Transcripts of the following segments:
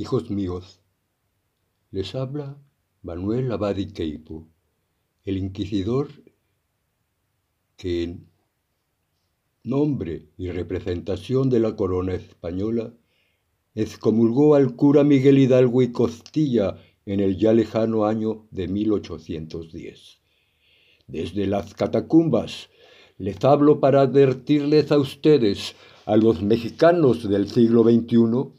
Hijos míos, les habla Manuel Abadi Queipo, el inquisidor que en nombre y representación de la corona española excomulgó al cura Miguel Hidalgo y Costilla en el ya lejano año de 1810. Desde las catacumbas les hablo para advertirles a ustedes, a los mexicanos del siglo XXI,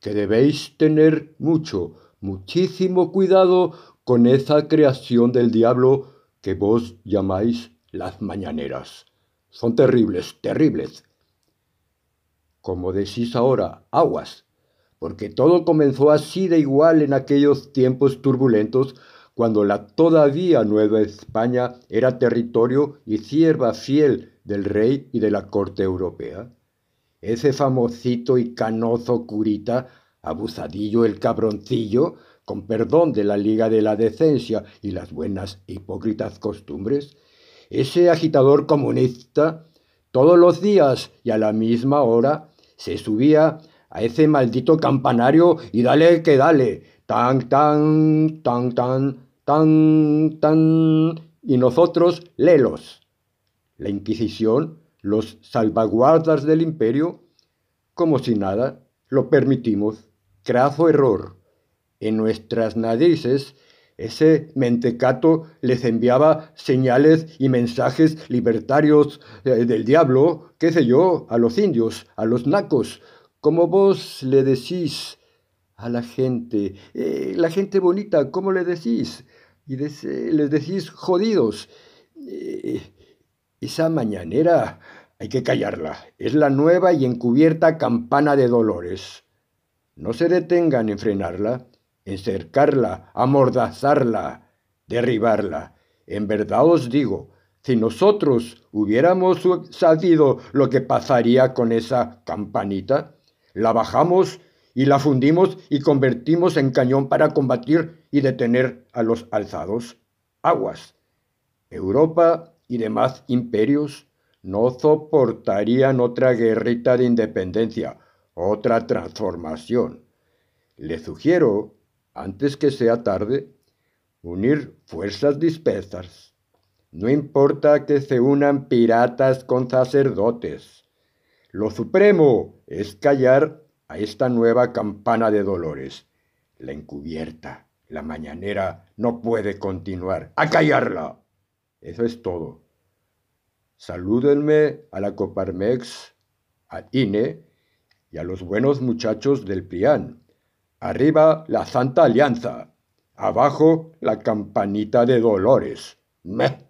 que debéis tener mucho, muchísimo cuidado con esa creación del diablo que vos llamáis las mañaneras. Son terribles, terribles. Como decís ahora, aguas, porque todo comenzó así de igual en aquellos tiempos turbulentos cuando la todavía Nueva España era territorio y sierva fiel del rey y de la corte europea ese famosito y canoso curita, abusadillo el cabroncillo, con perdón de la Liga de la Decencia y las buenas hipócritas costumbres, ese agitador comunista, todos los días y a la misma hora, se subía a ese maldito campanario y dale que dale, tan, tan, tan, tan, tan, tan, y nosotros lelos. La Inquisición los salvaguardas del imperio, como si nada, lo permitimos. Craso error. En nuestras narices, ese mentecato les enviaba señales y mensajes libertarios eh, del diablo, qué sé yo, a los indios, a los nacos, como vos le decís a la gente, eh, la gente bonita, ¿cómo le decís? Y les decís jodidos. Eh, esa mañanera hay que callarla. Es la nueva y encubierta campana de dolores. No se detengan en frenarla, en cercarla, amordazarla, derribarla. En verdad os digo, si nosotros hubiéramos sabido lo que pasaría con esa campanita, la bajamos y la fundimos y convertimos en cañón para combatir y detener a los alzados. Aguas. Europa y demás imperios no soportarían otra guerrita de independencia, otra transformación. Le sugiero, antes que sea tarde, unir fuerzas dispersas. No importa que se unan piratas con sacerdotes. Lo supremo es callar a esta nueva campana de dolores. La encubierta, la mañanera, no puede continuar. ¡A callarla! Eso es todo. Salúdenme a la Coparmex, al INE y a los buenos muchachos del PRIAN. Arriba la Santa Alianza. Abajo la campanita de Dolores. ¡Meh!